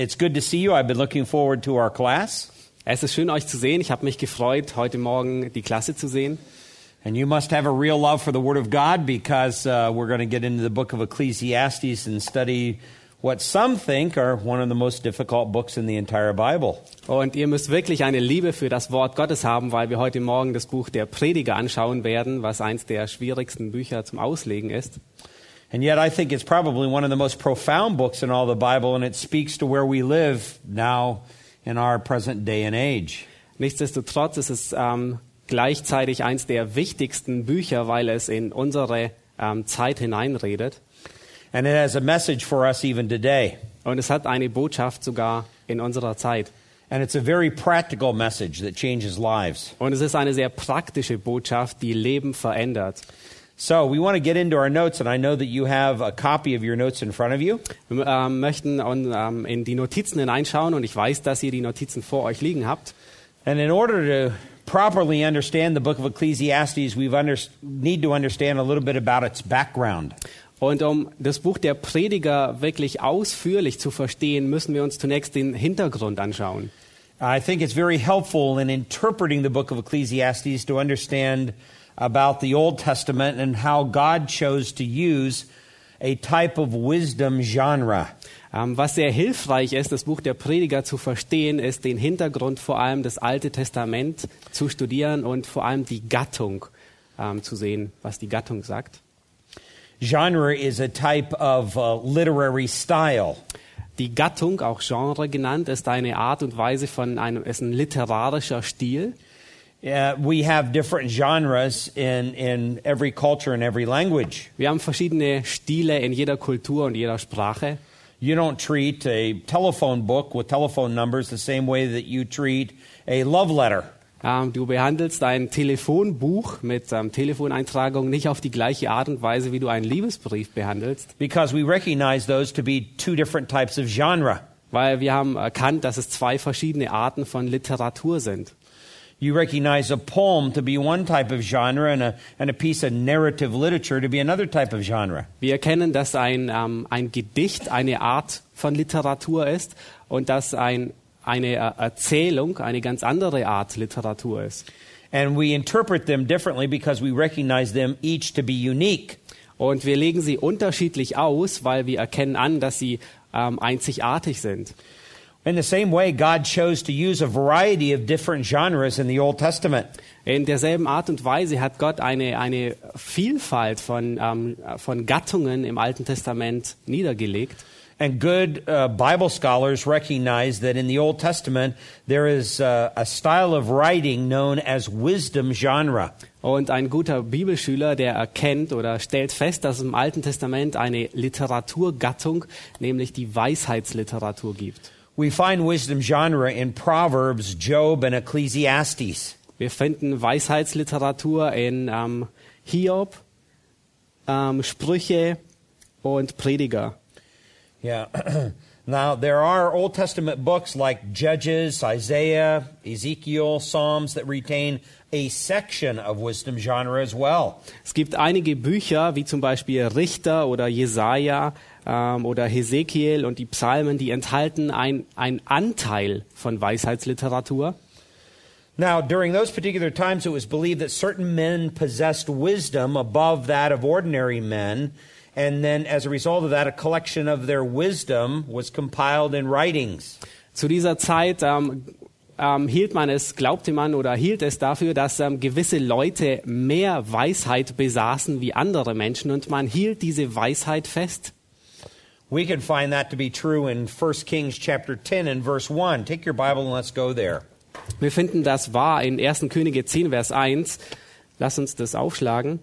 It's good to see you. I've been looking forward to our class. Es ist schön, euch zu sehen. Ich habe mich gefreut, heute Morgen die Klasse zu sehen. And you must have a real love for the Word of God because uh, we're going to get into the book of Ecclesiastes and study what some think are one of the most difficult books in the entire Bible. Und ihr müsst wirklich eine Liebe für das Wort Gottes haben, weil wir heute Morgen das Buch der Prediger anschauen werden, was eins der schwierigsten Bücher zum Auslegen ist. And yet, I think it's probably one of the most profound books in all the Bible, and it speaks to where we live now in our present day and age. Nichtsdestotrotz ist es ähm, gleichzeitig eins der wichtigsten Bücher, weil es in unsere ähm, Zeit hineinredet. And it has a message for us even today. Und es hat eine Botschaft sogar in unserer Zeit. And it's a very practical message that changes lives. Und es ist eine sehr praktische Botschaft, die Leben verändert. So, we want to get into our notes, and I know that you have a copy of your notes in front of you. Wir ähm, möchten und, ähm, in die Notizen hineinschauen und ich weiß, dass ihr die Notizen vor euch liegen habt. And in order to properly understand the book of Ecclesiastes, we under- need to understand a little bit about its background. Und um das Buch der Prediger wirklich ausführlich zu verstehen, müssen wir uns zunächst den Hintergrund anschauen. I think it's very helpful in interpreting the book of Ecclesiastes to understand about the Old Testament and how God chose to use a type of wisdom genre. Ähm, was sehr hilfreich ist, das Buch der Prediger zu verstehen, ist den Hintergrund vor allem des Alte Testament zu studieren und vor allem die Gattung ähm, zu sehen, was die Gattung sagt. Genre is a type of uh, literary style. Die Gattung, auch Genre genannt, ist eine Art und Weise von einem, ist ein literarischer Stil. Uh, we have different genres in, in every culture and every language. Wir haben verschiedene Stile in jeder Kultur und jeder Sprache. You don't treat a telephone book with telephone numbers the same way that you treat a love letter. Ähm, du behandelst ein Telefonbuch mit ähm, Telefoneintragung nicht auf die gleiche Art und Weise, wie du einen Liebesbrief behandelst, because we recognize those to be two different types of genre. weil wir haben erkannt, dass es zwei verschiedene Arten von Literatur sind. You recognize a poem to be one type of genre and a, and a piece of narrative literature to be another type of genre. Wir erkennen, dass ein, ähm, ein Gedicht eine Art von Literatur ist und dass ein, eine äh, Erzählung eine ganz andere Art Literatur ist. And we interpret them differently because we recognize them each to be unique. Und wir legen sie unterschiedlich aus, weil wir erkennen an, dass sie ähm, einzigartig sind. In the same way, God chose to use a variety of different genres in the Old Testament. In derselben Art und Weise hat Gott eine, eine Vielfalt von, ähm, von Gattungen im Alten Testament niedergelegt. And good uh, Bible scholars recognize that in the Old Testament there is uh, a style of writing known as wisdom genre. Und ein guter Bibelschüler, der erkennt oder stellt fest, dass es im Alten Testament eine Literaturgattung, nämlich die Weisheitsliteratur gibt. We find wisdom genre in Proverbs, Job, and Ecclesiastes. Wir finden Weisheitsliteratur in ähm, Hiob, ähm, Sprüche und Prediger. Yeah. now, there are Old Testament books like Judges, Isaiah, Ezekiel, Psalms that retain a section of wisdom genre as well. Es gibt einige Bücher, wie zum Beispiel Richter oder Jesaja ähm, oder Hesekiel und die Psalmen, die enthalten ein, ein Anteil von Weisheitsliteratur. Now, during those particular times, it was believed that certain men possessed wisdom above that of ordinary men. And then, as a result of that, a collection of their wisdom was compiled in writings. Zu dieser Zeit ähm, ähm, hielt man es, glaubte man oder hielt es dafür, dass ähm, gewisse Leute mehr Weisheit besaßen wie andere Menschen und man hielt diese Weisheit fest. We can find that to be true in 1 Kings chapter 10 and verse 1. Take your Bible and let's go there. Wir finden das wahr in 1. Könige 10, Vers 1. Lass uns das aufschlagen.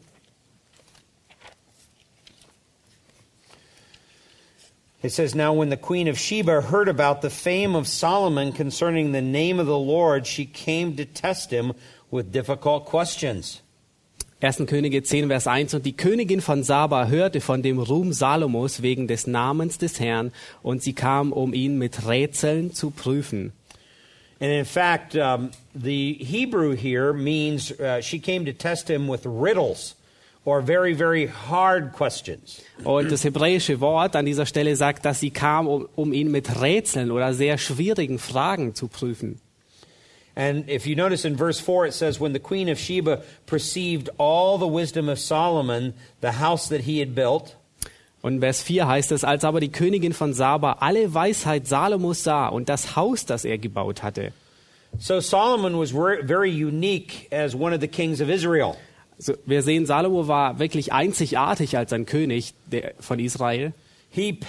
It says, Now when the queen of Sheba heard about the fame of Solomon concerning the name of the Lord, she came to test him with difficult questions. 1. Könige 10, Vers 1. Und die Königin von Saba hörte von dem Ruhm Salomos wegen des Namens des Herrn, und sie kam, um ihn mit Rätseln zu prüfen. And in fact, um, the Hebrew here means uh, she came to test him with riddles or very, very hard questions. Und das hebräische Wort an dieser Stelle sagt, dass sie kam, um, um ihn mit Rätseln oder sehr schwierigen Fragen zu prüfen. And if you notice in verse 4, it says, When the queen of Sheba perceived all the wisdom of Solomon, the house that he had built, Und in Vers 4 heißt es, als aber die Königin von Saba alle Weisheit Salomos sah und das Haus, das er gebaut hatte. So Solomon was ver- very unique as one of the kings of Israel. Also wir sehen, Salomo war wirklich einzigartig als ein König der, von Israel. He,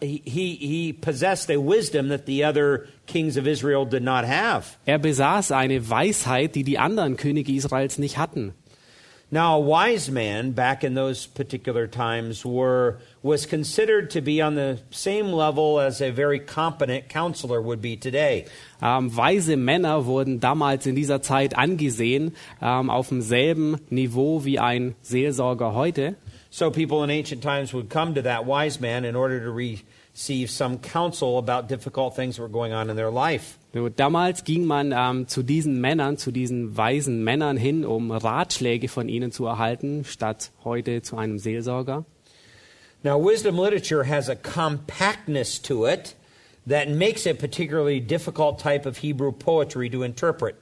he, he, possessed a wisdom that the other kings of Israel did not have. Er besaß eine Weisheit, die die anderen Könige Israels nicht hatten. Now, a wise man back in those particular times were, was considered to be on the same level as a very competent counselor would be today. Ähm, weise Männer wurden damals in dieser Zeit angesehen, ähm, auf demselben Niveau wie ein Seelsorger heute. So people in ancient times would come to that wise man in order to receive some counsel about difficult things that were going on in their life. Damals ging man ähm, zu diesen Männern, zu diesen weisen Männern hin, um Ratschläge von ihnen zu erhalten, statt heute zu einem Seelsorger. Now, wisdom literature has a compactness to it that makes it particularly difficult type of Hebrew poetry to interpret.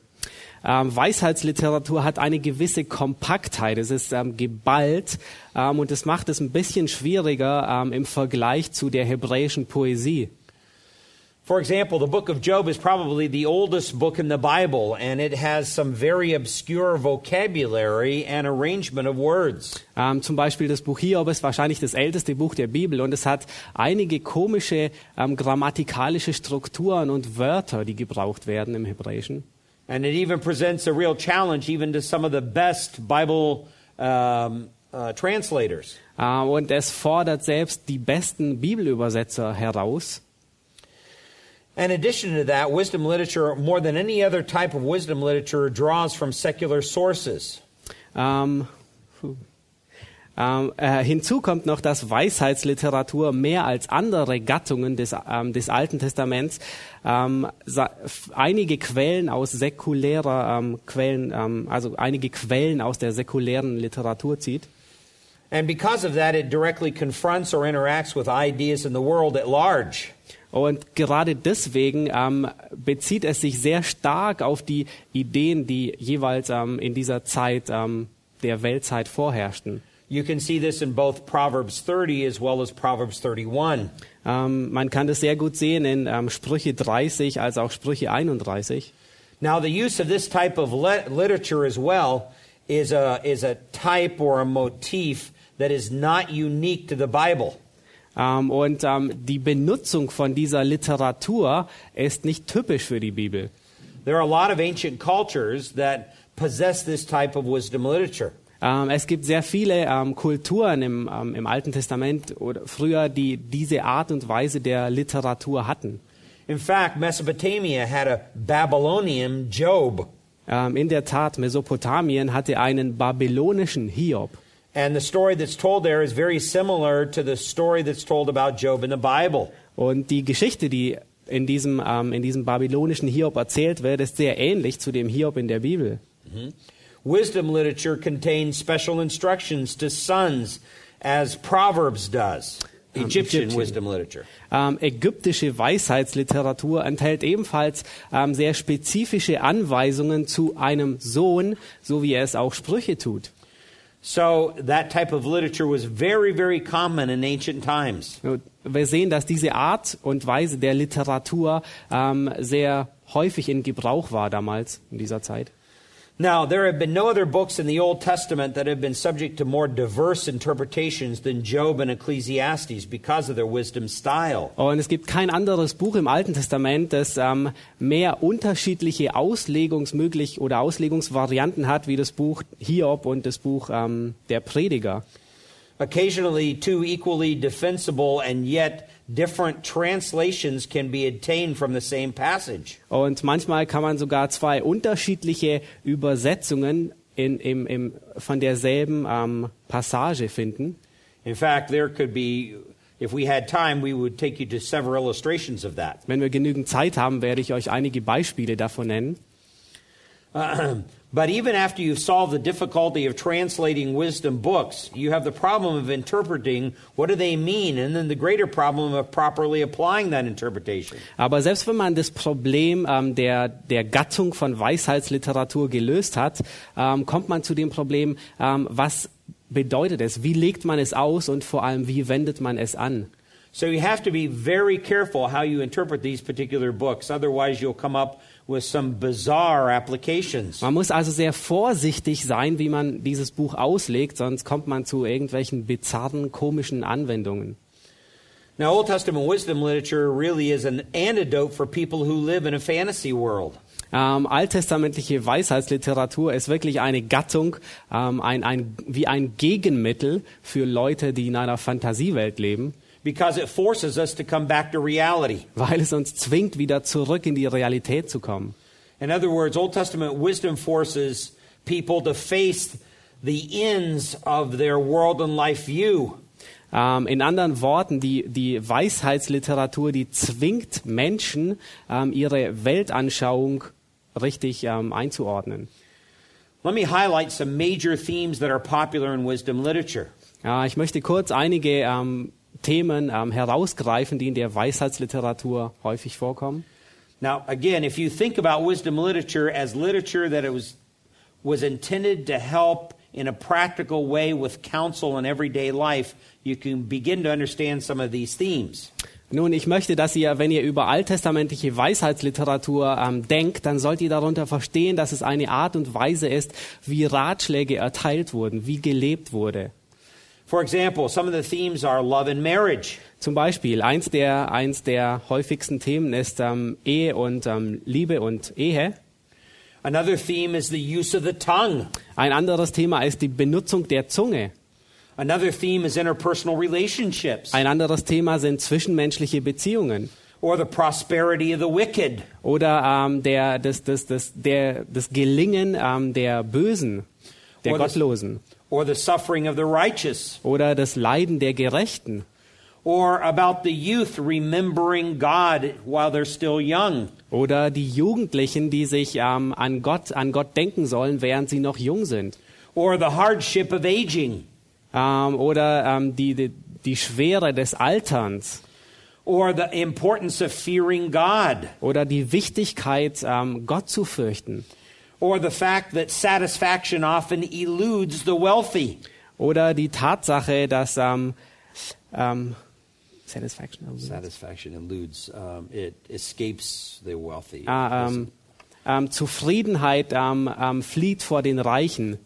Ähm, Weisheitsliteratur hat eine gewisse Kompaktheit, es ist ähm, geballt ähm, und es macht es ein bisschen schwieriger ähm, im Vergleich zu der hebräischen Poesie. For example, the book of Job is probably the oldest book in the Bible, and it has some very obscure vocabulary and arrangement of words. Ähm, zum Beispiel das Buch Hiob ist wahrscheinlich das älteste Buch der Bibel und es hat einige komische ähm, grammatikalische Strukturen und Wörter, die gebraucht werden im Hebräischen. And it even presents a real challenge even to some of the best Bible um, uh, translators. Äh, und es fordert selbst die besten Bibelübersetzer heraus. In addition to that, wisdom literature, more than any other type of wisdom literature, draws from secular sources. Puh. Ähm, äh, hinzu kommt noch, dass Weisheitsliteratur mehr als andere Gattungen des, ähm, des Alten Testaments ähm, einige Quellen aus säkulärer ähm, Quellen, ähm, also einige Quellen aus der säkulären Literatur zieht. And because of that, it directly confronts or interacts with ideas in the world at large. Und gerade deswegen ähm, bezieht es sich sehr stark auf die Ideen, die jeweils ähm, in dieser Zeit ähm, der Weltzeit vorherrschten. You can see this in both Proverbs 30 as well as Proverbs 31. Ähm, man kann das sehr gut sehen in ähm, Sprüche 30 als auch Sprüche 31. Now, the use of this type of literature as well is a, is a type or a motif that is not unique to the Bible. Ähm, und die Benutzung von dieser Literatur ist nicht typisch für die Bibel. There are a lot of ancient cultures that possess this type of wisdom literature. Ähm, es gibt sehr viele ähm, Kulturen im, ähm, im Alten Testament oder früher, die diese Art und Weise der Literatur hatten. In fact, Mesopotamia had a Babylonian Job, Ähm, in der Tat, Mesopotamien hatte einen babylonischen Hiob. and the story that's told there is very similar to the story that's told about Job in the Bible. Und die Geschichte, die in diesem, ähm, in diesem babylonischen Hiob erzählt wird, ist sehr ähnlich zu dem Hiob in der Bibel. Wisdom literature contains special instructions to sons, as Proverbs does. Egyptian, Egyptian. wisdom literature. Ähm, ägyptische Weisheitsliteratur enthält ebenfalls ähm, sehr spezifische Anweisungen zu einem Sohn, so wie er es auch Sprüche tut. So that type of literature was very, very common in ancient times. Wir sehen, dass diese Art und Weise der Literatur ähm, sehr häufig in Gebrauch war damals in dieser Zeit. Now, there have been no other books in the Old Testament that have been subject to more diverse interpretations than Job and Ecclesiastes because of their wisdom style. Und es gibt kein anderes Buch im Alten Testament, das ähm, mehr unterschiedliche Auslegungsmöglich oder Auslegungsvarianten hat wie das Buch Hiob und das Buch ähm, der Prediger. Occasionally, two equally defensible and yet different translations can be obtained from the same passage. Und manchmal kann man sogar zwei unterschiedliche Übersetzungen in, im, im, von derselben ähm, Passage finden. In fact, there could be, if we had time, we would take you to several illustrations of that. Wenn wir genügend Zeit haben, werde ich euch einige Beispiele davon nennen. But even after you've solved the difficulty of translating wisdom books, you have the problem of interpreting what do they mean, and then the greater problem of properly applying that interpretation. Aber selbst wenn man das Problem ähm, der, der Gattung von Weisheitsliteratur gelöst hat, ähm, kommt man zu dem Problem, ähm, was bedeutet es? Wie legt man es aus und vor allem, wie wendet man es an? So you have to be very careful how you interpret these particular books, otherwise you'll come up with some bizarre applications. Man muss also sehr vorsichtig sein, wie man dieses Buch auslegt, sonst kommt man zu irgendwelchen bizarren, komischen Anwendungen. Now, Old Testament wisdom literature really is an antidote for people who live in a fantasy world. Ähm, alttestamentliche Weisheitsliteratur ist wirklich eine Gattung, ähm, ein, ein, wie ein Gegenmittel für Leute, die in einer Fantasiewelt leben, because it forces us to come back to reality. weil es uns zwingt, wieder zurück in die Realität zu kommen. In other words, Old Testament wisdom forces people to face the ends of their world and life view. Ähm, in anderen Worten, die, die Weisheitsliteratur, die zwingt Menschen, ähm, ihre Weltanschauung richtig ähm, einzuordnen. Let me highlight some major themes that are popular in wisdom literature. Ja, ich möchte kurz einige ähm, Themen ähm, herausgreifen, die in der Weisheitsliteratur häufig vorkommen. Now, again, if you think about wisdom literature as literature that it was was intended to help in a practical way with counsel in everyday life, you can begin to understand some of these themes. Nun, ich möchte, dass ihr, wenn ihr über alttestamentliche Weisheitsliteratur ähm, denkt, dann sollt ihr darunter verstehen, dass es eine Art und Weise ist, wie Ratschläge erteilt wurden, wie gelebt wurde. Zum Beispiel, eins der, eins der häufigsten Themen ist ähm, Ehe und ähm, Liebe und Ehe. Another theme is the use of the tongue. Ein anderes Thema ist die Benutzung der Zunge. Another theme is interpersonal relationships Ein anderes Thema sind zwischenmenschliche Beziehungen. or the prosperity of the wicked Oder ähm, der, das, das, das, der, das Gelingen ähm, der Bösen, der Gottlosen. Or the suffering of the righteous Oder das Leiden der Gerechten. or about the youth remembering God while they're still young Oder die Jugendlichen, die sich ähm, an, Gott, an Gott denken sollen, während sie noch jung sind. or the hardship of aging Ähm, oder ähm, die, die, die Schwere des Alterns. or the importance of fearing God Oder die Wichtigkeit, ähm, Gott zu fürchten. Or the fact that satisfaction often eludes the wealthy Oder die Tatsache, dass ähm, ähm, Satisfaction. satisfaction eludes um, it escapes the wealthy Ah, ähm, ähm, Zufriedenheit ähm, ähm, flieht vor den Reichen.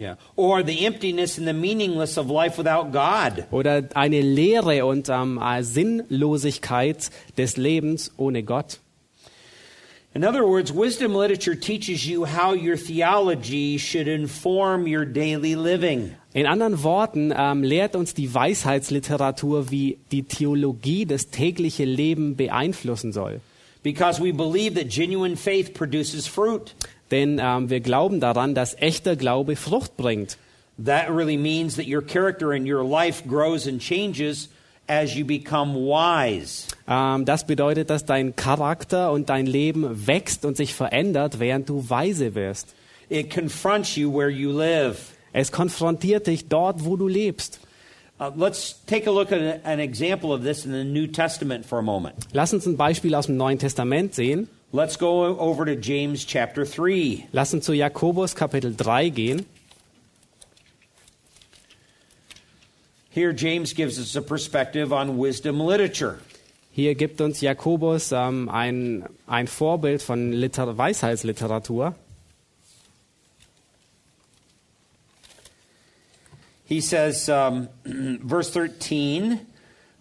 yeah or the emptiness and the meaningless of life without God Oder eine Leere und äh, Sinnlosigkeit des Lebens ohne Gott. In other words, wisdom literature teaches you how your theology should inform your daily living. In anderen Worten ähm, lehrt uns die Weisheitsliteratur, wie die Theologie das tägliche Leben beeinflussen soll. Because we believe that genuine faith produces fruit. Denn ähm, wir glauben daran, dass echter Glaube Frucht bringt. That really means that your character and your life grows and changes as you become wise. Ähm, das bedeutet, dass dein Charakter und dein Leben wächst und sich verändert, während du weise wirst. It confronts you where you live. Es konfrontiert dich dort, wo du lebst. Uh, let's take a look at an example of this in the New Testament for a moment. Lass uns ein Beispiel aus dem Neuen Testament sehen. Let's go over to James chapter 3. Lass uns zu Jakobus Kapitel 3 gehen. Here, James gives us a perspective on wisdom literature. Hier gibt uns Jakobus ähm, ein, ein Vorbild von Liter Weisheitsliteratur. He says, um, verse 13,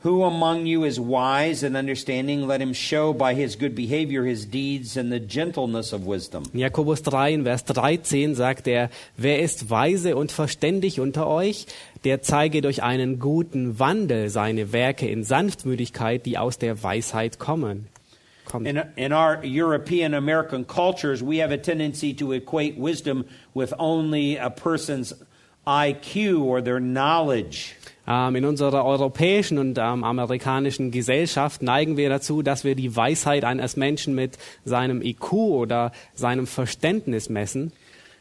Who among you is wise and understanding? Let him show by his good behavior his deeds and the gentleness of wisdom. Jakobus 3, in Vers 13 sagt er, wer ist weise und verständig unter euch? Der zeige durch einen guten Wandel seine Werke in Sanftmütigkeit, die aus der Weisheit kommen. In, in our European American cultures, we have a tendency to equate wisdom with only a person's IQ or their knowledge. Ähm, in unserer europäischen und ähm, amerikanischen Gesellschaft neigen wir dazu, dass wir die Weisheit eines Menschen mit seinem IQ oder seinem Verständnis messen.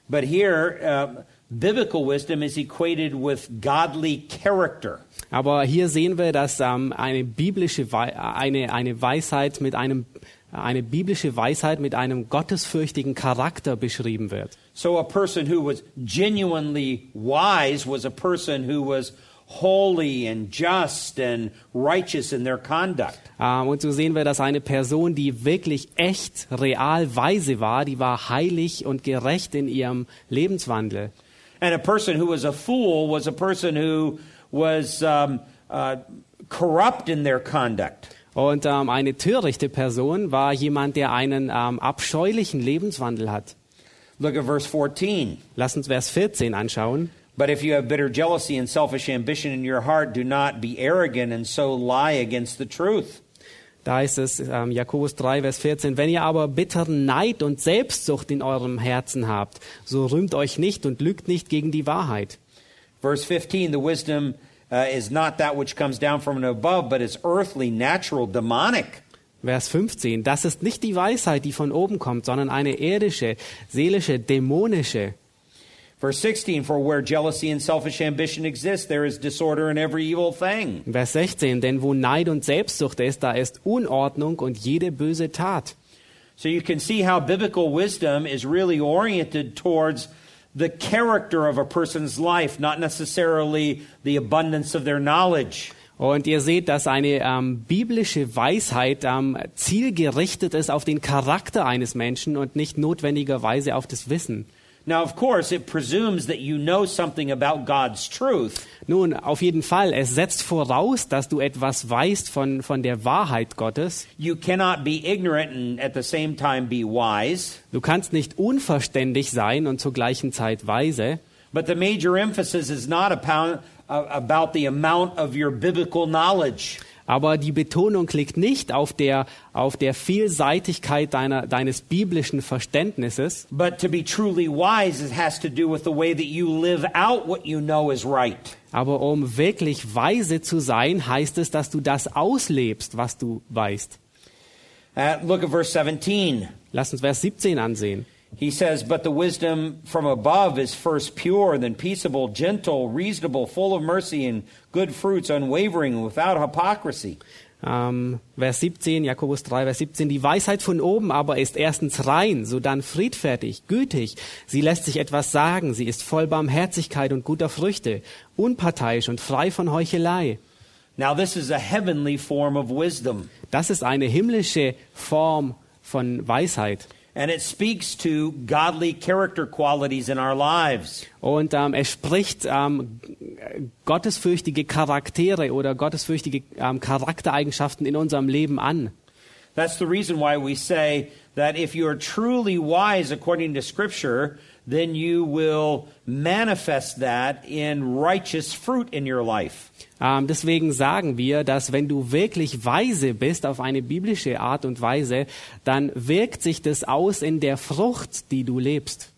But here, uh, biblical wisdom is equated with godly character. Aber hier sehen wir, dass ähm, eine biblische Wei eine, eine Weisheit mit einem eine biblische Weisheit mit einem gottesfürchtigen Charakter beschrieben wird. So a person who was genuinely wise was a person who was holy and just and righteous in their conduct. Ähm, und so sehen wir, dass eine Person, die wirklich echt, real weise war, die war heilig und gerecht in ihrem Lebenswandel. And a person who was a fool was a person who was um, uh, corrupt in their conduct. Und ähm, eine törichte Person war jemand, der einen ähm, abscheulichen Lebenswandel hat. Look at verse 14. Lass uns Vers 14 anschauen. But if you have bitter jealousy and selfish ambition in your heart, do not be arrogant and so lie against the truth. Da ist es ähm, Jakobus 3, Vers 14. Wenn ihr aber bitteren Neid und Selbstsucht in eurem Herzen habt, so rühmt euch nicht und lügt nicht gegen die Wahrheit. Verse 15 The wisdom uh, is not that which comes down from above, but is earthly, natural, demonic. Vers 15. Das ist nicht die Weisheit, die von oben kommt, sondern eine irdische, seelische, dämonische. Verse 16 For where jealousy and selfish ambition exist, there is disorder in every evil thing. Vers 16. Denn wo Neid und Selbstsucht ist, da ist Unordnung und jede böse Tat. So you can see how biblical wisdom is really oriented towards the character of a person's life, not necessarily the abundance of their knowledge. Und ihr seht, dass eine ähm, biblische Weisheit ähm, zielgerichtet ist auf den Charakter eines Menschen und nicht notwendigerweise auf das Wissen. Now, of course, it presumes that you know something about God's truth, Nun, auf jeden Fall, es setzt voraus, dass du etwas weißt von, von der Wahrheit Gottes. You cannot be ignorant and at the same time be wise. Du kannst nicht unverständig sein und zur gleichen Zeit weise. But the major emphasis is not upon, uh, about the amount of your biblical knowledge. Aber die Betonung liegt nicht auf der, auf der Vielseitigkeit deiner, deines biblischen Verständnisses, But to be truly wise, it has to do with the way that you live out what you know is right. aber um wirklich weise zu sein, heißt es, dass du das auslebst, was du weißt. Uh, look at verse 17. Lass uns Vers 17 ansehen. He says, But the wisdom from above is first pure, then peaceable, gentle, reasonable, full of mercy and good fruits, unwavering, without hypocrisy. Ähm, Vers 17, Jakobus 3, Vers 17. Die Weisheit von oben aber ist erstens rein, sodann friedfertig, gütig. Sie lässt sich etwas sagen. Sie ist voll Barmherzigkeit und guter Früchte, unparteiisch und frei von Heuchelei. Now, this is a heavenly form of wisdom, Das ist eine himmlische Form von Weisheit. And it speaks to godly character qualities in our lives. Und ähm, es spricht ähm, gottesfürchtige Charaktere oder gottesfürchtige ähm, Charaktereigenschaften in unserem Leben an. That's the reason why we say that if you are truly wise according to Scripture, then you will manifest that in righteous fruit in your life. Ähm, deswegen sagen wir, dass wenn du wirklich weise bist auf eine biblische Art und Weise, dann wirkt sich das aus in der Frucht, die du lebst.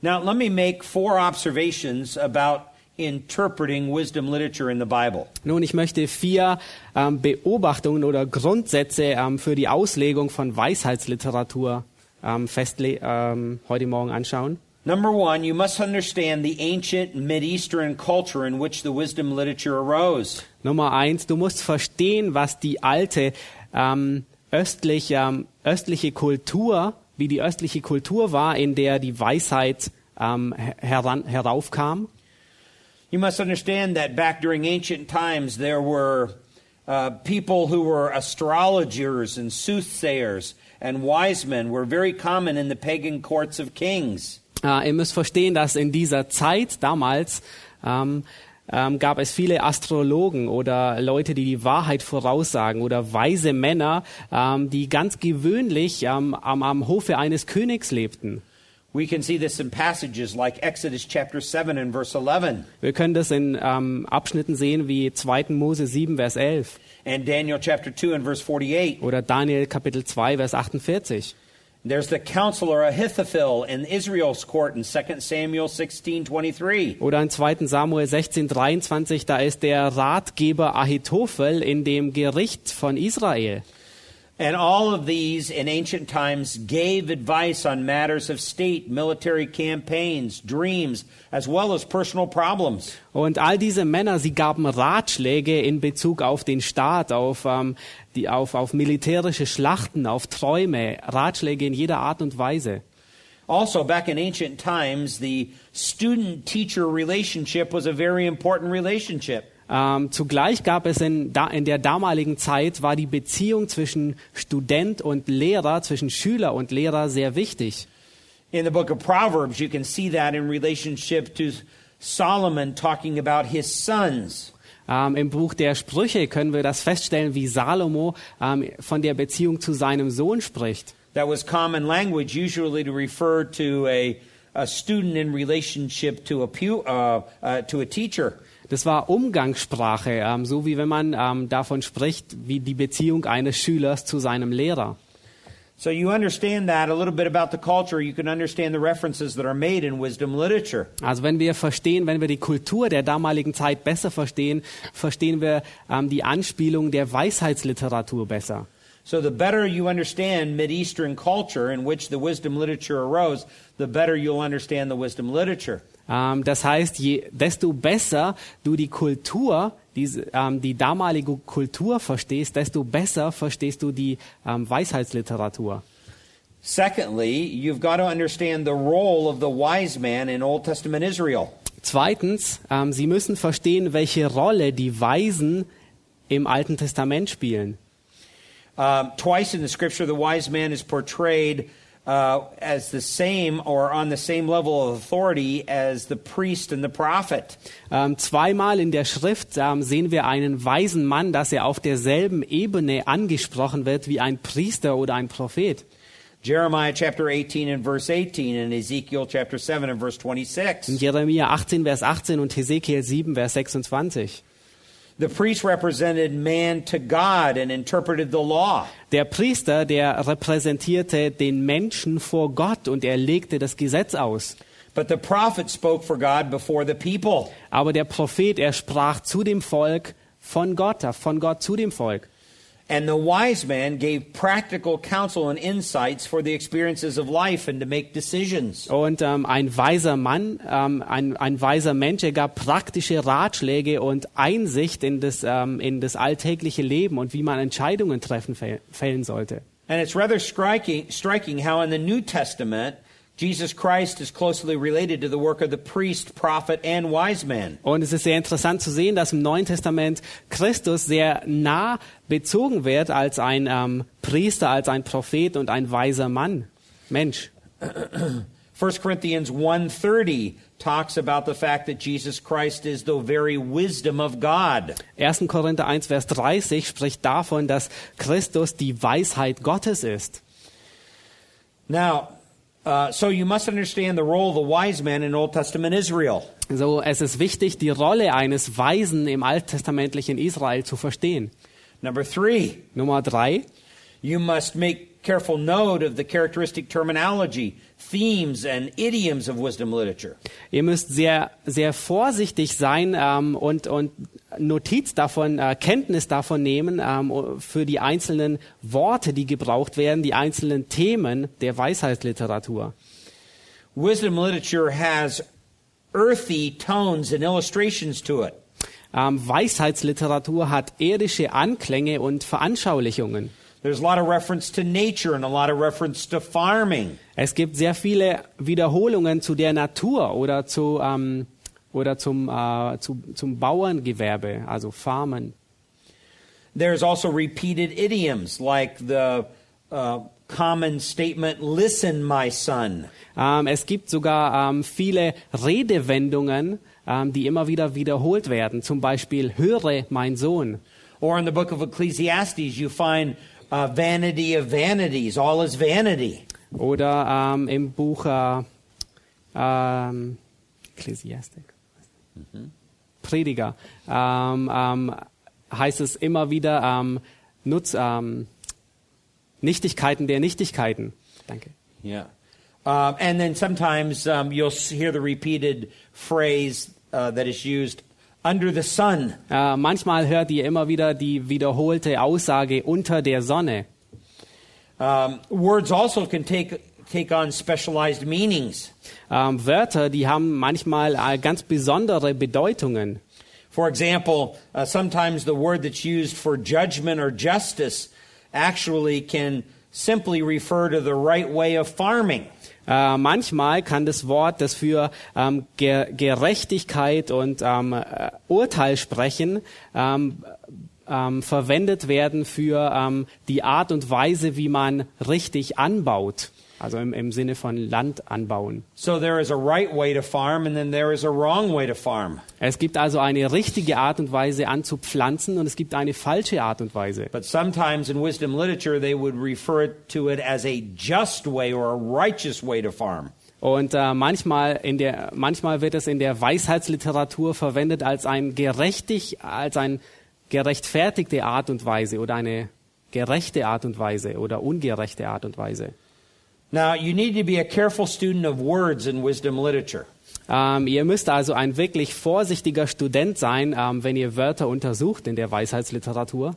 Now, let me make four observations about interpreting wisdom literature in the Bible. Nun, ich möchte vier ähm, Beobachtungen oder Grundsätze ähm, für die Auslegung von Weisheitsliteratur ähm, festle ähm, heute Morgen anschauen. Number one, you must understand the ancient Mideastern culture in which the wisdom literature arose. Nummer eins, du musst verstehen, was die alte ähm, östlich, ähm, östliche Kultur, wie die östliche Kultur war, in der die Weisheit ähm, heran, heraufkam. You must understand that back during ancient times, there were uh, people who were astrologers and soothsayers and wise men were very common in the pagan courts of kings. Äh, ihr müsst verstehen, dass in dieser Zeit damals ähm, ähm, gab es viele Astrologen oder Leute, die die Wahrheit voraussagen oder weise Männer, ähm, die ganz gewöhnlich ähm, am, am Hofe eines Königs lebten. We can see this in passages like Exodus chapter 7 and verse 11 Wir können das in ähm, Abschnitten sehen wie 2. Mose 7, Vers 11 and Daniel chapter 2 and verse 48. oder Daniel Kapitel 2, Vers 48. There's the counselor Ahithophel in Israel's court in 2 Samuel 16:23. Oder in 2. Samuel 16, 23, da ist der Ratgeber Ahitophel in dem Gericht von Israel. And all of these in ancient times gave advice on matters of state, military campaigns, dreams, as well as personal problems. Und all diese Männer, sie gaben Ratschläge in Bezug auf den Staat, auf, ähm, die, auf, auf militärische Schlachten, auf Träume, Ratschläge in jeder Art und Weise. Also, back in ancient times, the student teacher relationship was a very important relationship. Ähm, zugleich gab es in, da, in der damaligen Zeit, war die Beziehung zwischen Student und Lehrer, zwischen Schüler und Lehrer sehr wichtig. In the book of Proverbs, you can see that in relationship to Solomon talking about his sons. Ähm, Im Buch der Sprüche können wir das feststellen, wie Salomo ähm, von der Beziehung zu seinem Sohn spricht. That was common language, usually to refer to a, a student in relationship to a, pu- uh, uh, to a teacher. Das war Umgangssprache, ähm, so wie wenn man ähm, davon spricht, wie die Beziehung eines Schülers zu seinem Lehrer. So you understand that a little bit about the culture, you can understand the references that are made in wisdom literature. Also wenn wir verstehen, wenn wir die Kultur der damaligen Zeit besser verstehen, verstehen wir ähm, die Anspielung der Weisheitsliteratur besser. So the better you understand Mideastern culture in which the wisdom literature arose, the better you'll understand the wisdom literature. Ähm, das heißt, je, desto besser du die Kultur, diese, ähm, die damalige Kultur verstehst, desto besser verstehst du die ähm, Weisheitsliteratur. Secondly, you've got to understand the role of the wise man in Old Testament Israel. Zweitens, ähm, sie müssen verstehen, welche Rolle die Weisen im Alten Testament spielen. Um, twice in the scripture, the wise man is portrayed uh, as the same or on the same level of authority as the priest and the prophet. Ähm, zweimal in der Schrift ähm, sehen wir einen weisen Mann, dass er auf derselben Ebene angesprochen wird wie ein Priester oder ein Prophet. Jeremiah chapter 18 and verse 18 and Ezekiel chapter 7 and verse In 26. Jeremia 18, Vers 18 und Hesekiel 7, Vers 26. The priest represented man to God and interpreted the law. Der Priester, der repräsentierte den Menschen vor Gott und er legte das Gesetz aus. But the prophet spoke for God before the people. Aber der Prophet, er sprach zu dem Volk von Gott, von Gott zu dem Volk. And the wise man gave practical counsel and insights for the experiences of life and to make decisions. Und ähm, ein weiser Mann, ähm, ein, ein weiser Mensch, er gab praktische Ratschläge und Einsicht in das, ähm, in das alltägliche Leben und wie man Entscheidungen treffen fäll- fällen sollte. And it's rather striking, striking how in the New Testament, Jesus Christ is closely related to the work of the priest, prophet, and wise man. Und es ist sehr interessant zu sehen, dass im Neuen Testament Christus sehr nah bezogen wird als ein ähm, Priester, als ein Prophet und ein weiser Mann, Mensch. 1 Corinthians 1.30 talks about the fact that Jesus Christ is the very wisdom of God. 1. Korinther 1, Vers 30 spricht davon, dass Christus die Weisheit Gottes ist. Now, uh, so you must understand the role of the wise man in Old Testament Israel. So, es ist wichtig, die Rolle eines Weisen im alttestamentlichen Israel zu verstehen. Number three, Nummer drei, you must make careful note of the characteristic terminology, themes, and idioms of wisdom literature. ihr müsst sehr, sehr vorsichtig sein ähm, und, und Notiz davon, äh, Kenntnis davon nehmen ähm, für die einzelnen Worte, die gebraucht werden, die einzelnen Themen der Weisheitsliteratur. Wisdom literature has earthy tones and illustrations to it. Ähm, Weisheitsliteratur hat irdische Anklänge und Veranschaulichungen. There's a lot of reference to nature and a lot of reference to farming. Es gibt sehr viele Wiederholungen zu der Natur oder, zu, ähm, oder zum, äh, zu, zum Bauerngewerbe, also Farmen. There's also repeated idioms like the uh, common statement, listen, my son. Ähm, es gibt sogar ähm, viele Redewendungen, ähm, die immer wieder wiederholt werden. Zum Beispiel, höre, mein Sohn. Or in the book of Ecclesiastes, you find uh, vanity of vanities, all is vanity. Oder ähm, im Buch äh, ähm, Ecclesiastic. Prediger ähm, ähm, heißt es immer wieder ähm, Nutz, Nichtigkeiten der Nichtigkeiten. Danke. Yeah. Um, and then sometimes um, you'll hear the repeated phrase uh, that is used under the sun. Äh, manchmal hört ihr immer wieder die wiederholte Aussage unter der Sonne. Um, words also can take, take on specialized meanings. Ähm, Wörter, die haben manchmal äh, ganz besondere Bedeutungen. For example, uh, sometimes the word that's used for judgment or justice actually can simply refer to the right way of farming. Äh, manchmal kann das Wort, das für ähm, Ge Gerechtigkeit und ähm, äh, Urteil sprechen, ähm, ähm, verwendet werden für ähm, die Art und Weise, wie man richtig anbaut. Also im, im Sinne von Land anbauen. So there is a right way to farm, and then there is a wrong way to farm. Es gibt also eine richtige Art und Weise anzupflanzen und es gibt eine falsche Art und Weise. But sometimes in wisdom literature, they would refer to it as a just way or a righteous way to farm. Und äh, manchmal, in der, manchmal wird es in der Weisheitsliteratur verwendet als ein gerechtig, als ein gerechtfertigte Art und Weise oder eine gerechte Art und Weise oder ungerechte Art und Weise. Now, you need to be a careful student of words in wisdom literature. Ähm, ihr müsst also ein wirklich vorsichtiger Student sein, ähm, wenn ihr Wörter untersucht in der Weisheitsliteratur.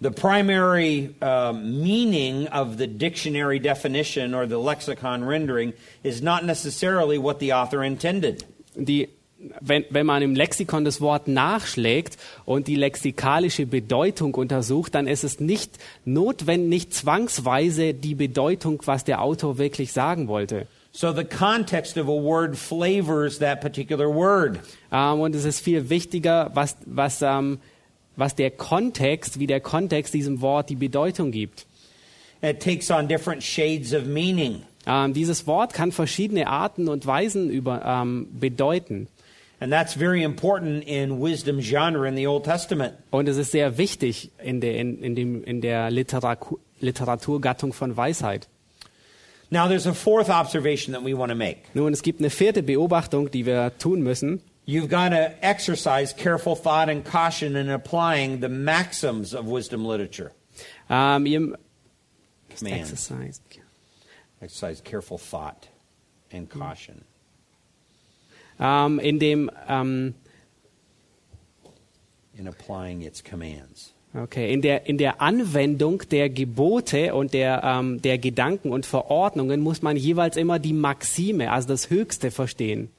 The primary um, meaning of the dictionary definition or the lexicon rendering is not necessarily what the author intended. Die, wenn, wenn man im Lexikon das Wort nachschlägt und die lexikalische Bedeutung untersucht, dann ist es nicht notwendig, nicht zwangsweise die Bedeutung, was der Autor wirklich sagen wollte. So the context of a word flavors that particular word. Ähm, und es ist viel wichtiger, was, was, ähm, was der Kontext, wie der Kontext diesem Wort die Bedeutung gibt. It takes on different shades of meaning. Ähm, dieses Wort kann verschiedene Arten und Weisen über, bedeuten. And that's very important in wisdom genre in the Old Testament. Und es ist sehr wichtig in der, in, in dem, in der Literatur, Literaturgattung von Weisheit. Now, there's a fourth observation that we want to make. Nun, es gibt eine vierte Beobachtung, die wir tun müssen. You've got to exercise careful thought and caution in applying the maxims of wisdom literature. Um, ähm, ihr. Exercise. Exercise careful thought and mm. caution. Ähm, in dem, ähm, in applying its commands. okay, in der, in der Anwendung der Gebote und der, ähm, der Gedanken und Verordnungen muss man jeweils immer die Maxime, also das Höchste verstehen.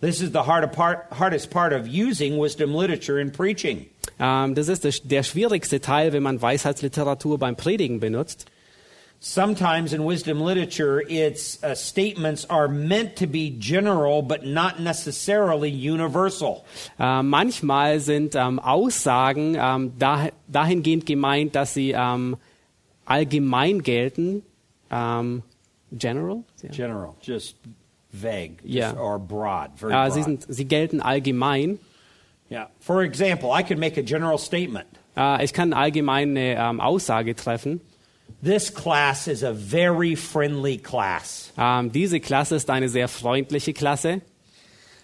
This is the hard part, hardest part of using wisdom literature in preaching. Ähm, das ist das, der schwierigste Teil, wenn man Weisheitsliteratur beim Predigen benutzt. Sometimes in wisdom literature, its uh, statements are meant to be general, but not necessarily universal. Äh, manchmal sind ähm, Aussagen ähm, dah dahingehend gemeint, dass sie ähm, allgemein gelten. Ähm, general? Ja. General, just vague, just, Yeah. or broad, very Äh, broad. sie, sind, sie gelten allgemein. yeah. For example, I could make a general statement. Äh, ich kann allgemein eine ähm, Aussage treffen. This class is a very friendly class. Ähm, diese Klasse ist eine sehr freundliche Klasse.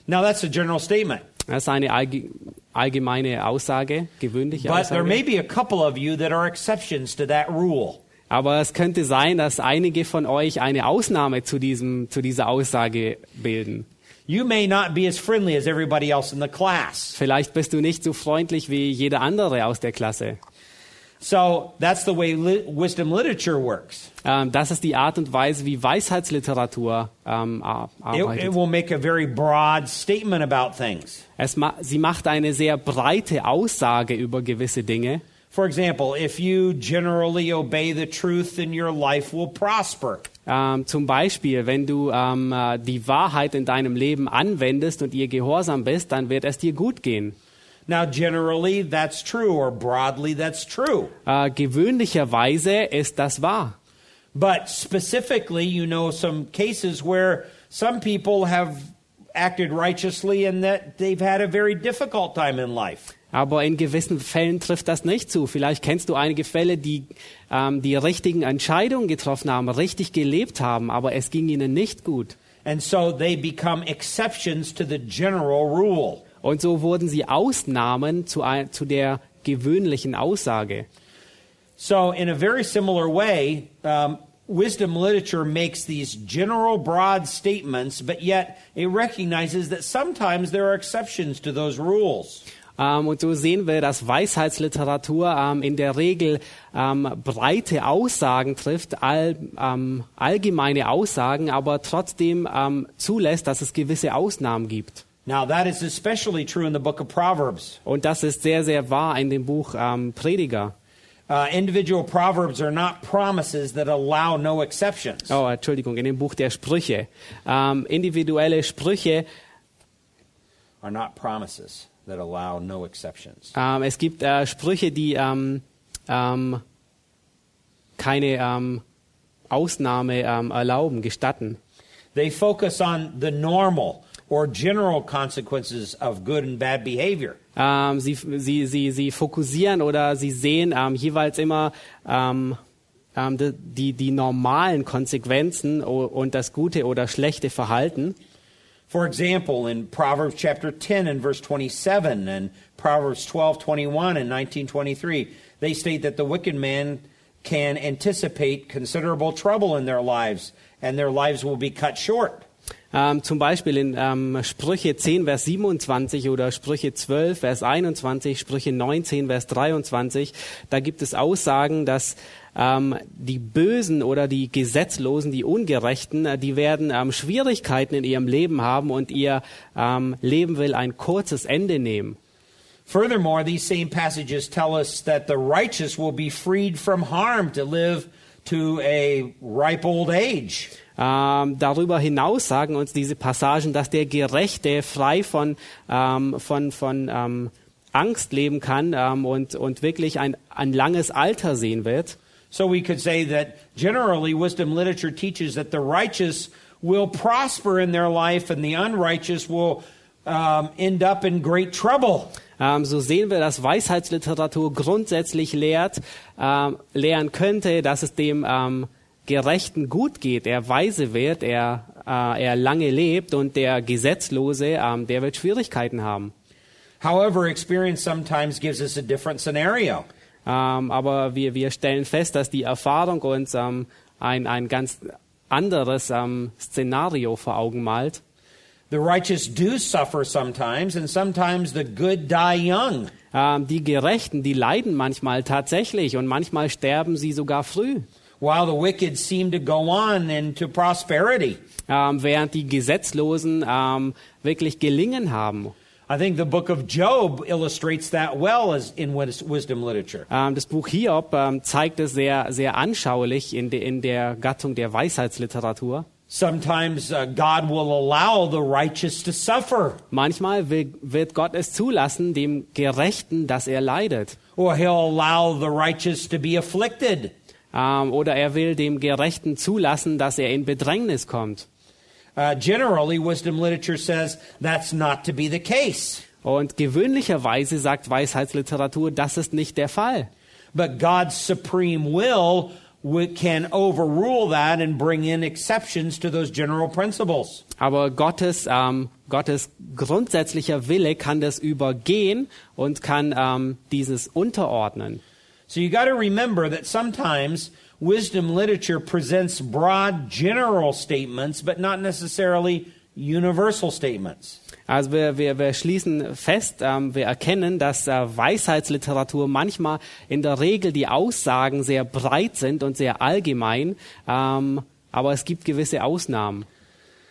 Now, that's a general statement. Das ist eine allge allgemeine Aussage, gewöhnliche But there may Aussage. be a couple of you that are exceptions to that rule. Aber es könnte sein, dass einige von euch eine Ausnahme zu, diesem, zu dieser Aussage bilden. You may not be as friendly as everybody else in the class. Vielleicht bist du nicht so freundlich wie jeder andere aus der Klasse. So that's the way li- wisdom literature works. Ähm, das ist die Art und Weise, wie Weisheitsliteratur ähm, ar- It, arbeitet. it will make a very broad statement about things. Es ma sie macht eine sehr breite Aussage über gewisse Dinge. For example, if you generally obey the truth, then your life will prosper. Ähm, zum Beispiel, wenn du äh, die Wahrheit in deinem Leben anwendest und ihr gehorsam bist, dann wird es dir gut gehen. Now, generally, that's true, or broadly, that's true. Äh, gewöhnlicherweise ist das wahr. But specifically, you know some cases where some people have acted righteously and that they've had a very difficult time in life. Aber in gewissen Fällen trifft das nicht zu. Vielleicht kennst du einige Fälle, die ähm, die richtigen Entscheidungen getroffen haben, richtig gelebt haben, aber es ging ihnen nicht gut. And so they become exceptions to the general rule. Und so wurden sie Ausnahmen zu, ein, zu der gewöhnlichen Aussage. So, in a very similar way, um, wisdom literature makes these general, broad statements, but yet it recognizes that sometimes there are exceptions to those rules. Ähm, und so sehen wir, dass Weisheitsliteratur ähm, in der Regel ähm, breite Aussagen trifft, all, allgemeine Aussagen, aber trotzdem zulässt, dass es gewisse Ausnahmen gibt. Now, that is especially true in the book of Proverbs. Und das ist sehr, sehr wahr in dem Buch ähm, Prediger. Uh, individual proverbs are not promises that allow no exceptions. Oh, Entschuldigung, in dem Buch der Sprüche. Ähm, individuelle Sprüche, Are not promises that allow no exceptions. ähm, es gibt äh, Sprüche, die ähm, ähm, keine ähm, Ausnahme erlauben, gestatten. They focus on the normal or general consequences of good and bad behavior. Ähm, sie, sie, sie, sie fokussieren oder sie sehen ähm, jeweils immer ähm, ähm, die- die, die normalen Konsequenzen und das gute oder schlechte Verhalten. For example, in Proverbs chapter 10 and verse 27 and Proverbs 12, 21 and 1923, they state that the wicked man can anticipate considerable trouble in their lives and their lives will be cut short. Ähm, zum Beispiel in ähm, Sprüche 10, Vers 27 oder Sprüche 12, Vers 21, Sprüche 19, Vers 23. Da gibt es Aussagen, dass ähm, die Bösen oder die Gesetzlosen, die Ungerechten, äh, die werden ähm, Schwierigkeiten in ihrem Leben haben und ihr ähm, Leben will ein kurzes Ende nehmen. Furthermore, these same passages tell us that the righteous will be freed from harm to live to a ripe old age. Ähm, darüber hinaus sagen uns diese Passagen, dass der Gerechte frei von, ähm, von, von ähm, Angst leben kann ähm, und, und wirklich ein, ein langes Alter sehen wird. So we could say that generally wisdom literature teaches that the righteous will prosper in their life and the unrighteous will um, end up in great trouble. Ähm, so sehen wir, dass Weisheitsliteratur grundsätzlich lehrt, ähm, lehren könnte, dass es dem Gerechten gut geht. Er weise wird, er, äh, er lange lebt und der Gesetzlose, ähm, der wird Schwierigkeiten haben. However, experience sometimes gives us a different scenario. Ähm, aber wir, wir stellen fest, dass die Erfahrung uns ähm, ein, ein ganz anderes ähm, Szenario vor Augen malt. The righteous do suffer sometimes, and sometimes the good die young. Ähm, die Gerechten, die leiden manchmal tatsächlich und manchmal sterben sie sogar früh. While the wicked seem to go on into prosperity. ähm, während die Gesetzlosen ähm, wirklich gelingen haben. I think the book of Job illustrates that well as in wis- wisdom literature. Ähm, das Buch Hiob ähm, zeigt es sehr, sehr anschaulich in, de, in der Gattung der Weisheitsliteratur. Sometimes uh, God will allow the righteous to suffer, Manchmal will, wird Gott es zulassen, dem Gerechten, dass er leidet. or he'll allow the righteous to be afflicted. Ähm, oder er will dem Gerechten zulassen, dass er in Bedrängnis kommt. Uh, generally, wisdom literature says that's not to be the case. Und gewöhnlicherweise sagt Weisheitsliteratur, das ist nicht der Fall. But God's supreme will wi- can overrule that and bring in exceptions to those general principles. Aber Gottes, ähm, Gottes grundsätzlicher Wille kann das übergehen und kann ähm, dieses unterordnen. So you got to remember that sometimes wisdom literature presents broad general statements, but not necessarily universal statements. Also wir, wir, wir schließen fest, ähm, wir erkennen, dass äh, Weisheitsliteratur manchmal in der Regel die Aussagen sehr breit sind und sehr allgemein, ähm, aber es gibt gewisse Ausnahmen.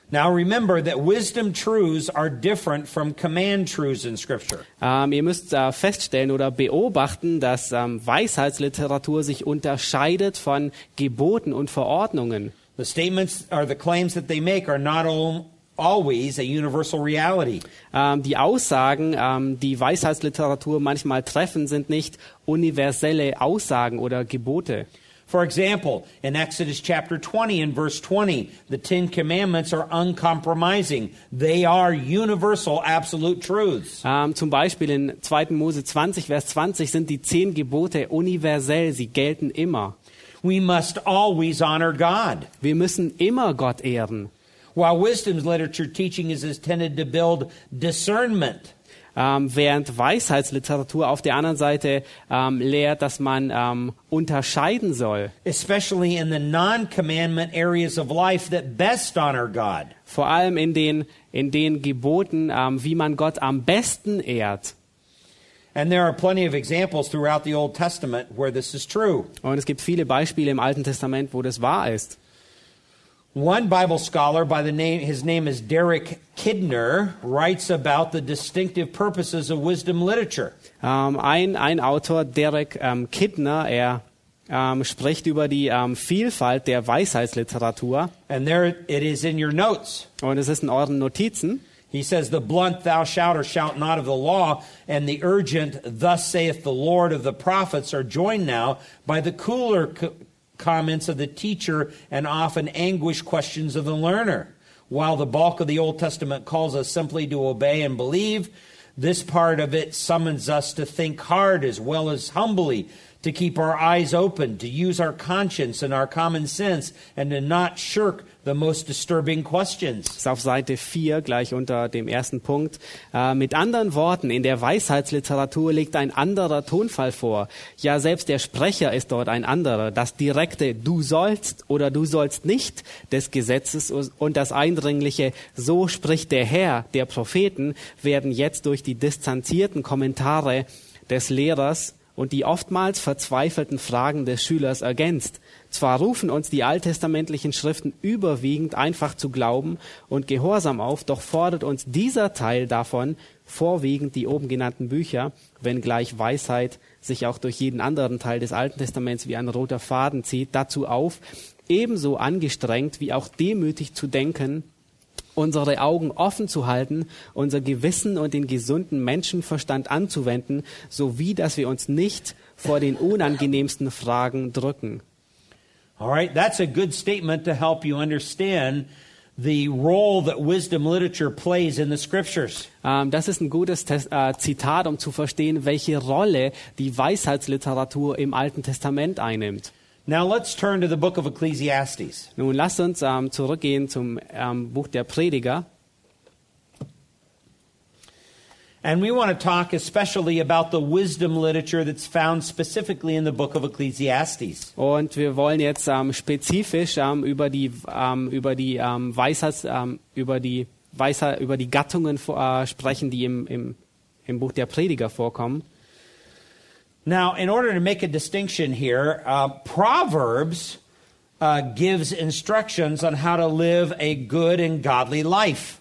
Now remember that wisdom truths are different from command truths in Scripture. Ähm, ihr müsst äh, feststellen oder beobachten, dass ähm, Weisheitsliteratur sich unterscheidet von Geboten und Verordnungen. The statements or the claims that they make are not al- always a universal reality. Ähm, die Aussagen, ähm, die Weisheitsliteratur manchmal treffen, sind nicht universelle Aussagen oder Gebote. For example, in Exodus chapter 20 and verse 20, the Ten Commandments are uncompromising. They are universal, absolute truths. Ähm, zum Beispiel in 2. Mose 20, Vers 20 sind die zehn Gebote universell, sie gelten immer. We must always honor God. Wir müssen immer Gott ehren. While wisdom's literature teaching is intended to build discernment, Ähm, während Weisheitsliteratur auf der anderen Seite ähm, lehrt, dass man ähm, unterscheiden soll. especially in the non commandment areas of life that best honor God. Vor allem in den, in den Geboten, ähm, wie man Gott am besten ehrt. And there are plenty of examples throughout the Old Testament where this is true. Und es gibt viele Beispiele im Alten Testament, wo das wahr ist. One Bible scholar by the name his name is Derek Kidner writes about the distinctive purposes of wisdom literature. Ähm, ein, ein Autor, Derek ähm, Kidner, er ähm, spricht über die ähm, Vielfalt der Weisheitsliteratur. And there it is in your notes. Und es ist in euren Notizen. He says, The blunt thou shalt or shalt not of the law, and the urgent thus saith the Lord of the prophets are joined now by the cooler co- comments of the teacher and often anguished questions of the learner. While the bulk of the Old Testament calls us simply to obey and believe, this part of it summons us to think hard as well as humbly, to keep our eyes open, to use our conscience and our common sense, and to not shirk the most disturbing questions. Ist auf Seite 4, gleich unter dem ersten Punkt. Äh, mit anderen Worten, in der Weisheitsliteratur liegt ein anderer Tonfall vor. Ja, selbst der Sprecher ist dort ein anderer. Das direkte Du sollst oder Du sollst nicht des Gesetzes und das eindringliche So spricht der Herr der Propheten werden jetzt durch die distanzierten Kommentare des Lehrers und die oftmals verzweifelten Fragen des Schülers ergänzt. Zwar rufen uns die alttestamentlichen Schriften überwiegend einfach zu glauben und Gehorsam auf, doch fordert uns dieser Teil davon, vorwiegend die oben genannten Bücher, wenngleich Weisheit sich auch durch jeden anderen Teil des Alten Testaments wie ein roter Faden zieht, dazu auf, ebenso angestrengt wie auch demütig zu denken, unsere Augen offen zu halten, unser Gewissen und den gesunden Menschenverstand anzuwenden, sowie dass wir uns nicht vor den unangenehmsten Fragen drücken. All right, that's a good statement to help you understand the role that wisdom literature plays in the scriptures. Ähm, das ist ein gutes Tes äh, Zitat, um zu verstehen, welche Rolle die Weisheitsliteratur im Alten Testament einnimmt. Now let's turn to the book of Ecclesiastes. Nun lasst uns ähm, zurückgehen zum ähm, Buch der Prediger. And we want to talk especially about the wisdom literature that's found specifically in the book of Ecclesiastes. Und wir wollen jetzt ähm, spezifisch ähm, über die ähm, über die ähm, Weisheits, ähm, über die Weisheit, über die Gattungen äh, sprechen, die im, im, im Buch der Prediger vorkommen. Now, in order to make a distinction here, uh, Proverbs uh, gives instructions on how to live a good and godly life.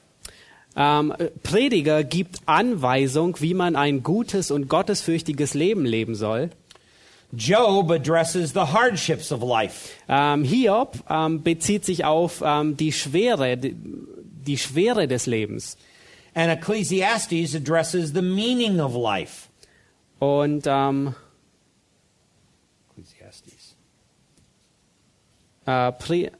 Ähm, Prediger gibt Anweisung, wie man ein gutes und gottesfürchtiges Leben leben soll. Job addresses the hardships of life. Ähm, Hiob ähm, bezieht sich auf die Schwere, die, die Schwere des Lebens. And Ecclesiastes addresses the meaning of life. Und ähm, Ecclesiastes. äh, Pre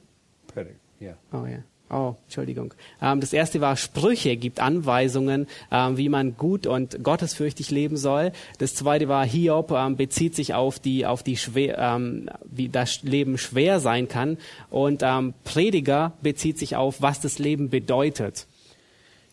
Yeah. oh, ja. oh, Entschuldigung. Ähm, das erste war Sprüche, gibt Anweisungen, ähm, wie man gut und gottesfürchtig leben soll. Das zweite war Hiob, ähm, bezieht sich auf die, auf die schwer, ähm, wie das Leben schwer sein kann. Und ähm, Prediger bezieht sich auf, was das Leben bedeutet.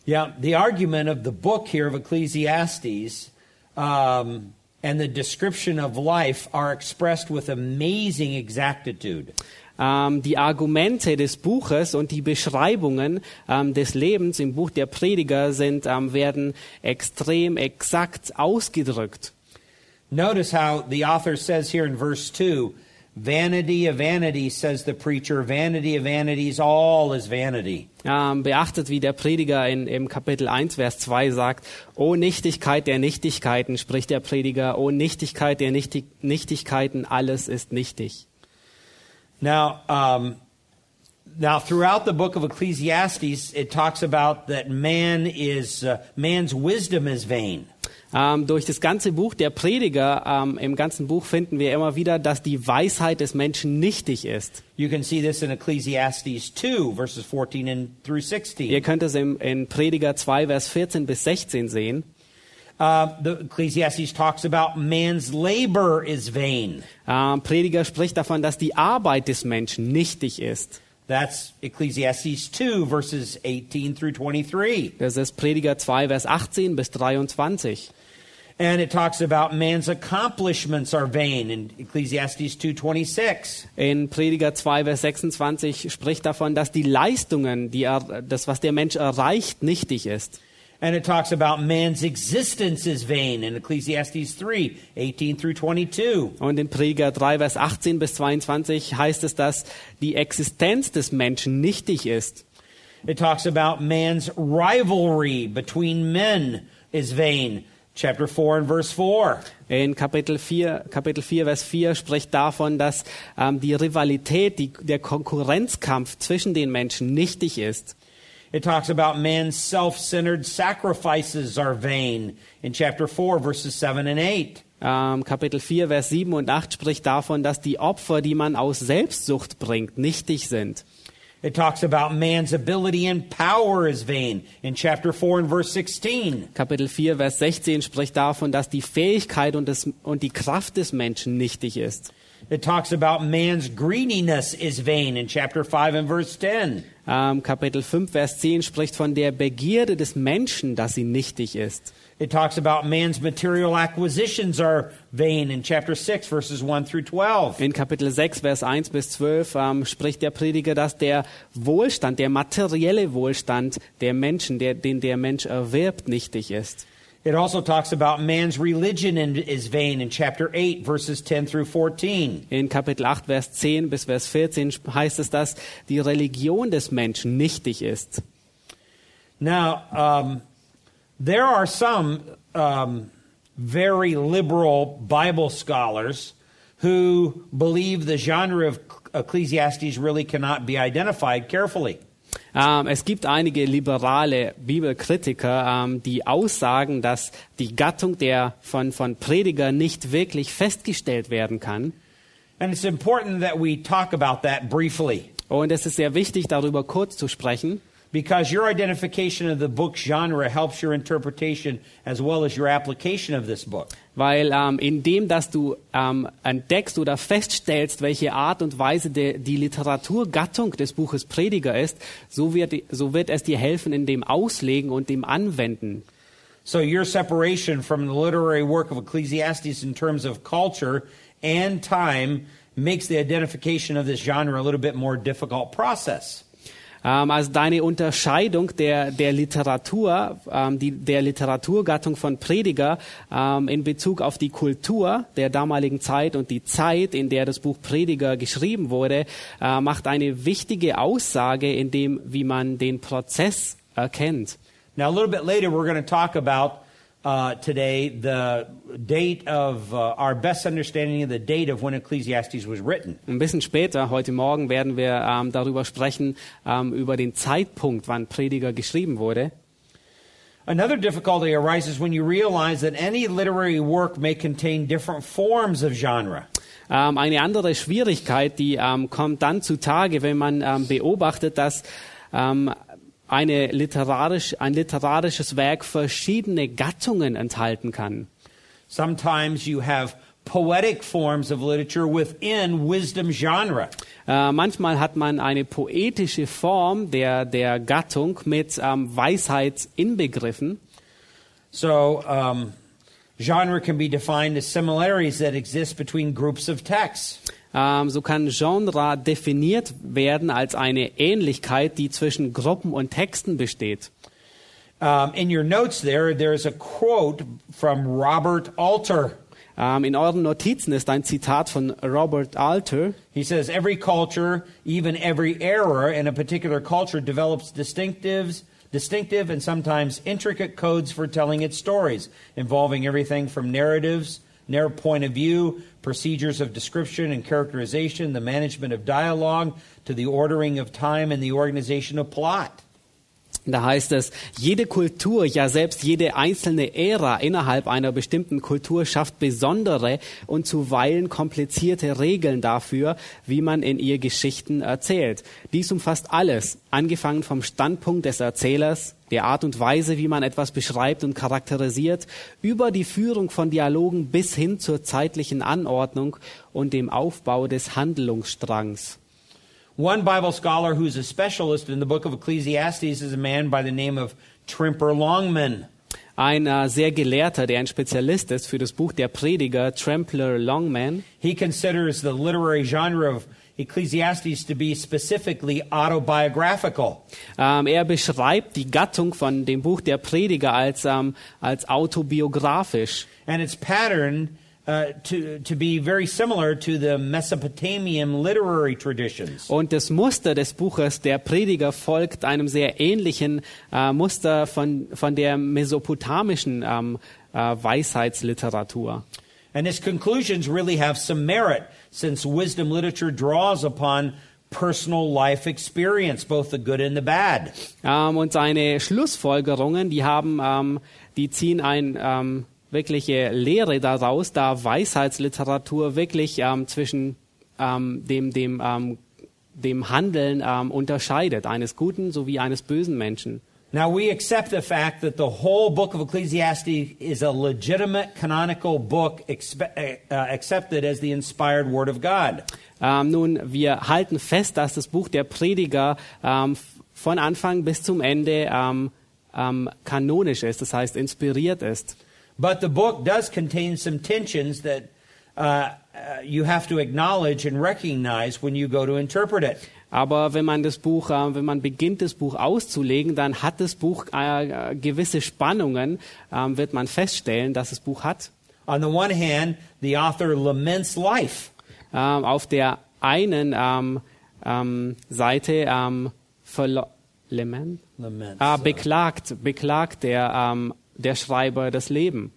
Yeah, the argument of the book here of Ecclesiastes um, and the description of life are expressed with amazing exactitude. Ähm, die Argumente des Buches und die Beschreibungen ähm, des Lebens im Buch der Prediger sind, ähm, werden extrem exakt ausgedrückt. Notice how the author says here in verse 2 Vanity of vanities, says the preacher, vanity of vanities, all is vanity. Ähm, beachtet, wie der Prediger in, im Kapitel 1, Vers 2 sagt, O Nichtigkeit der Nichtigkeiten, spricht der Prediger, O Nichtigkeit der Nichtig Nichtigkeiten, alles ist nichtig. Now, um, now throughout the book of Ecclesiastes, it talks about that man is uh, man's wisdom is vain. Ähm, durch das ganze Buch der Prediger, ähm, im ganzen Buch finden wir immer wieder, dass die Weisheit des Menschen nichtig ist. You can see this in Ecclesiastes 2, verses 14 and through 16. Ihr könnt es im, in Prediger 2, Vers 14 bis 16 sehen. Uh, the Ecclesiastes talks about man's labor is vain. Ähm, Prediger spricht davon, dass die Arbeit des Menschen nichtig ist. That's Ecclesiastes 2, verses 18 through 23. Das ist Prediger 2, Vers 18 bis 23. And it talks about man's accomplishments are vain in Ecclesiastes 2:26. In Prediger 2, Vers 26 spricht davon, dass die Leistungen, die er, das, was der Mensch erreicht, nichtig ist. And it talks about man's existence is vain in Ecclesiastes 3, 18 through 22. Und in Prediger 3, Vers 18 bis 22 heißt es, dass die Existenz des Menschen nichtig ist. It talks about man's rivalry between men is vain. Chapter 4 and verse 4. In Kapitel 4, Kapitel 4 Vers 4 spricht davon, dass ähm, die Rivalität, die, der Konkurrenzkampf zwischen den Menschen nichtig ist. It talks about man's self-centered sacrifices are vain in chapter 4 verses 7 and 8. Ähm, Kapitel 4, Vers 7 und 8 spricht davon, dass die Opfer, die man aus Selbstsucht bringt, nichtig sind. It talks about man's ability and power is vain in chapter 4 and verse 16. Kapitel 4, Vers 16 spricht davon, dass die Fähigkeit und, das, und die Kraft des Menschen nichtig ist. It talks about man's greediness is vain in chapter 5 and verse 10. Ähm, Kapitel 5, Vers 10 spricht von der Begierde des Menschen, dass sie nichtig ist. It talks about man's material acquisitions are vain in chapter 6 verses 1 through 12. In Kapitel 6, Vers 1 bis 12 ähm, spricht der Prediger, dass der Wohlstand, der materielle Wohlstand der Menschen, der, den der Mensch erwirbt, nichtig ist. It also talks about man's religion is vain in chapter 8 verses 10 through 14. In Kapitel 8, Vers 10 bis Vers 14 heißt es, dass die Religion des Menschen nichtig ist. Now, um, there are some um, very liberal Bible scholars who believe the genre of Ecclesiastes really cannot be identified carefully. Ähm, es gibt einige liberale Bibelkritiker, ähm, die aussagen, dass die Gattung der von, von Prediger nicht wirklich festgestellt werden kann. And it's important that we talk about that briefly Und es ist sehr wichtig, darüber kurz zu sprechen, because your identification of the book genre helps your interpretation as well as your application of this book. weil ähm, indem, dass du ähm, entdeckst oder feststellst, welche Art und Weise de, die Literaturgattung des Buches Prediger ist, so wird, so wird es dir helfen in dem Auslegen und dem Anwenden. So your separation from the literary work of Ecclesiastes in terms of culture and time makes the identification of this genre a little bit more difficult process. Ähm, also deine Unterscheidung der, der Literatur, ähm, die, der Literaturgattung von Prediger ähm, in Bezug auf die Kultur der damaligen Zeit und die Zeit, in der das Buch Prediger geschrieben wurde, äh, macht eine wichtige Aussage in dem, wie man den Prozess erkennt. Now, a little bit later, we're going to talk about uh, today the date of uh, our best understanding of the date of when Ecclesiastes was written. Ein bisschen später, heute Morgen, werden wir ähm, darüber sprechen, ähm, über den Zeitpunkt, wann Prediger geschrieben wurde. Another difficulty arises when you realize that any literary work may contain different forms of genre. Ähm, eine andere Schwierigkeit, die ähm, kommt dann zutage, wenn man ähm, beobachtet, dass ähm, eine literarisch, ein literarisches Werk verschiedene Gattungen enthalten kann. Sometimes you have poetic forms of literature within wisdom genre. Äh, manchmal hat man eine poetische Form der, der Gattung mit ähm, Weisheit inbegriffen. So, um, genre can be defined as similarities that exist between groups of texts. Ähm, so kann Genre definiert werden als eine Ähnlichkeit, die zwischen Gruppen und Texten besteht. Um, in your notes there, there's a quote from Robert Alter. Ähm, in euren Notizen ist ein Zitat von Robert Alter. He says, Every culture, even every era in a particular culture, develops distinctives, distinctive and sometimes intricate codes for telling its stories, involving everything from narratives, narrow point of view, procedures of description and characterization, the management of dialogue, to the ordering of time and the organization of plot. Da heißt es, jede Kultur, ja selbst jede einzelne Ära innerhalb einer bestimmten Kultur schafft besondere und zuweilen komplizierte Regeln dafür, wie man in ihr Geschichten erzählt. Dies umfasst alles, angefangen vom Standpunkt des Erzählers, der Art und Weise, wie man etwas beschreibt und charakterisiert, über die Führung von Dialogen bis hin zur zeitlichen Anordnung und dem Aufbau des Handlungsstrangs. One Bible scholar who's a specialist in the book of Ecclesiastes is a man by the name of Trimper Longman. Ein äh, sehr Gelehrter, der ein Spezialist ist für das Buch der Prediger, Trampler Longman, He considers the literary genre of Ecclesiastes to be specifically autobiographical. ähm, er beschreibt die Gattung von dem Buch der Prediger als, ähm, als autobiografisch. and its pattern uh, to, to be very similar to the Mesopotamian literary traditions. Und das Muster des Buches der Prediger folgt einem sehr ähnlichen äh, Muster von, von der mesopotamischen ähm, äh, Weisheitsliteratur. And its conclusions really have some merit, since wisdom literature draws upon personal life experience, both the good and the bad. Ähm, und seine Schlussfolgerungen, die haben, ähm, die ziehen ein ähm, wirkliche Lehre daraus, da Weisheitsliteratur wirklich ähm, zwischen ähm, dem, dem, ähm, dem Handeln ähm, unterscheidet, eines guten sowie eines bösen Menschen. Now, we accept the fact that the whole book of Ecclesiastes is a legitimate canonical book expe- uh, accepted as the inspired word of God. Ähm, nun, wir halten fest, dass das Buch der Prediger ähm, von Anfang bis zum Ende ähm, kanonisch ist, das heißt inspiriert ist. But the book does contain some tensions that uh, uh, you have to acknowledge and recognize when you go to interpret it. Aber wenn man das Buch, äh, wenn man beginnt, das Buch auszulegen, dann hat das Buch äh, äh, gewisse Spannungen, ähm, wird man feststellen, dass das Buch hat. On the one hand, the author laments life. Ähm, auf der einen ähm, ähm, Seite ähm, Lament? Laments. Ah, beklagt, beklagt der, ähm, der Schreiber das Leben.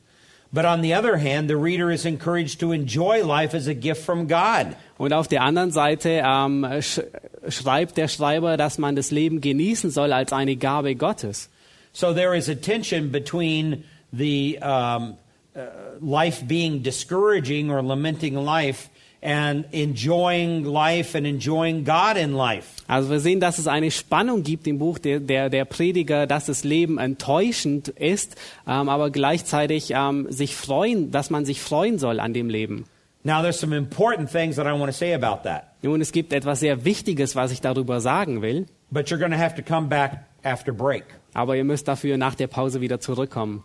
But on the other hand, the reader is encouraged to enjoy life as a gift from God. Und auf der anderen Seite ähm, sch schreibt der Schreiber, dass man das Leben genießen soll als eine Gabe Gottes. So there is a tension between the um, uh, life being discouraging or lamenting life and enjoying life and enjoying God in life. Also wir sehen, dass es eine Spannung gibt im Buch der, der, der Prediger, dass das Leben enttäuschend ist, ähm, aber gleichzeitig ähm, sich freuen, dass man sich freuen soll an dem Leben. Now, there's some important things that I want to say about that, Nun, es gibt etwas sehr Wichtiges, was ich darüber sagen will, but you're going to have to come back after break. aber ihr müsst dafür nach der Pause wieder zurückkommen.